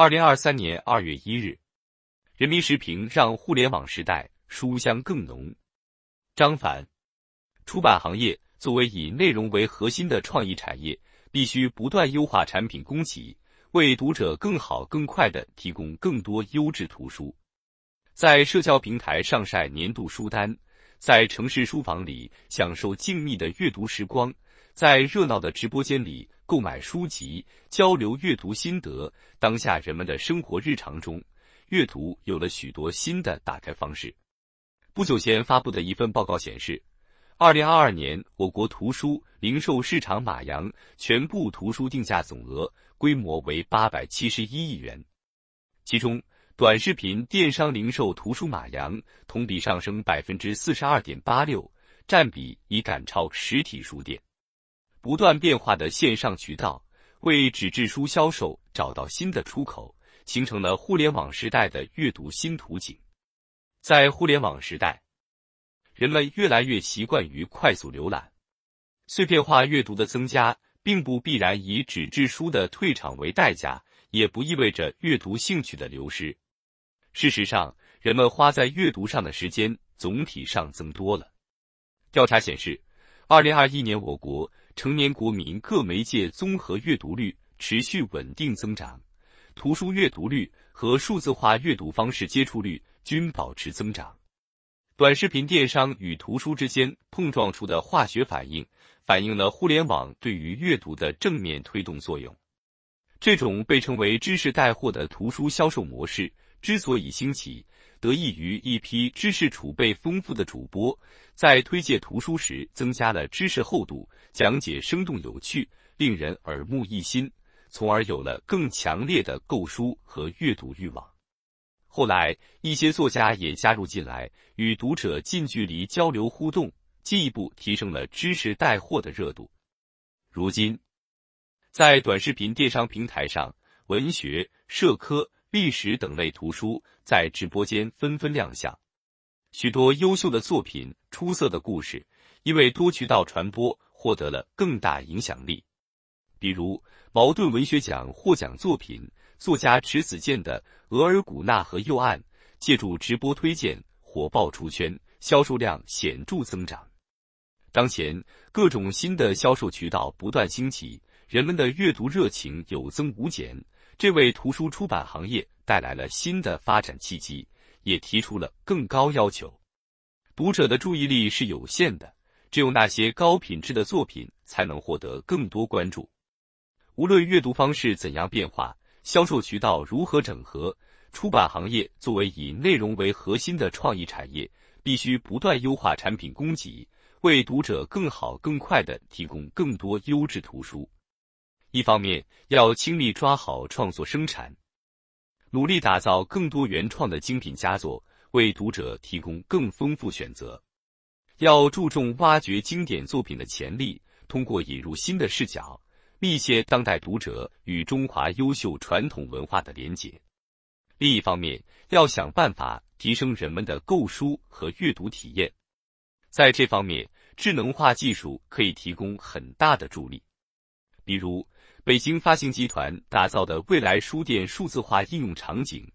二零二三年二月一日，人民时评让互联网时代书香更浓。张凡，出版行业作为以内容为核心的创意产业，必须不断优化产品供给，为读者更好、更快地提供更多优质图书。在社交平台上晒年度书单，在城市书房里享受静谧的阅读时光，在热闹的直播间里购买书籍、交流阅读心得。当下人们的生活日常中，阅读有了许多新的打开方式。不久前发布的一份报告显示，二零二二年我国图书零售市场马洋全部图书定价总额规模为八百七十一亿元，其中。短视频电商零售图书马洋同比上升百分之四十二点八六，占比已赶超实体书店。不断变化的线上渠道为纸质书销售找到新的出口，形成了互联网时代的阅读新图景。在互联网时代，人们越来越习惯于快速浏览，碎片化阅读的增加，并不必然以纸质书的退场为代价，也不意味着阅读兴趣的流失。事实上，人们花在阅读上的时间总体上增多了。调查显示，二零二一年我国成年国民各媒介综合阅读率持续稳定增长，图书阅读率和数字化阅读方式接触率均保持增长。短视频电商与图书之间碰撞出的化学反应，反映了互联网对于阅读的正面推动作用。这种被称为“知识带货”的图书销售模式。之所以兴起，得益于一批知识储备丰富的主播，在推介图书时增加了知识厚度，讲解生动有趣，令人耳目一新，从而有了更强烈的购书和阅读欲望。后来，一些作家也加入进来，与读者近距离交流互动，进一步提升了知识带货的热度。如今，在短视频电商平台上，文学、社科。历史等类图书在直播间纷纷亮相，许多优秀的作品、出色的故事，因为多渠道传播，获得了更大影响力。比如茅盾文学奖获奖作品，作家迟子建的《额尔古纳河右岸》，借助直播推荐火爆出圈，销售量显著增长。当前各种新的销售渠道不断兴起，人们的阅读热情有增无减。这为图书出版行业带来了新的发展契机，也提出了更高要求。读者的注意力是有限的，只有那些高品质的作品才能获得更多关注。无论阅读方式怎样变化，销售渠道如何整合，出版行业作为以内容为核心的创意产业，必须不断优化产品供给，为读者更好、更快地提供更多优质图书。一方面要倾力抓好创作生产，努力打造更多原创的精品佳作，为读者提供更丰富选择；要注重挖掘经典作品的潜力，通过引入新的视角，密切当代读者与中华优秀传统文化的连结。另一方面，要想办法提升人们的购书和阅读体验。在这方面，智能化技术可以提供很大的助力，比如。北京发行集团打造的未来书店数字化应用场景，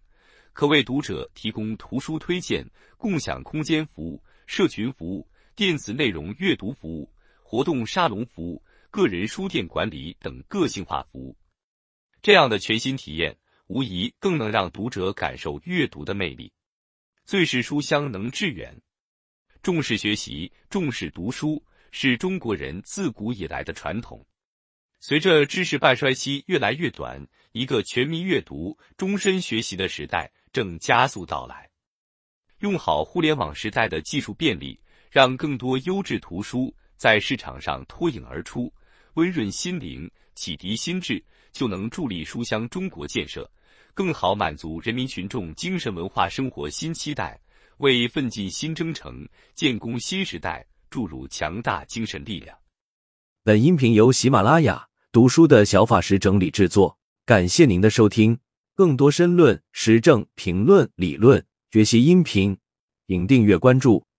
可为读者提供图书推荐、共享空间服务、社群服务、电子内容阅读服务、活动沙龙服务、个人书店管理等个性化服务。这样的全新体验，无疑更能让读者感受阅读的魅力。最是书香能致远，重视学习、重视读书，是中国人自古以来的传统。随着知识半衰期越来越短，一个全民阅读、终身学习的时代正加速到来。用好互联网时代的技术便利，让更多优质图书在市场上脱颖而出，温润心灵、启迪心智，就能助力书香中国建设，更好满足人民群众精神文化生活新期待，为奋进新征程、建功新时代注入强大精神力量。本音频由喜马拉雅。读书的小法师整理制作，感谢您的收听。更多深论、时政评论、理论学习音频，请订阅关注。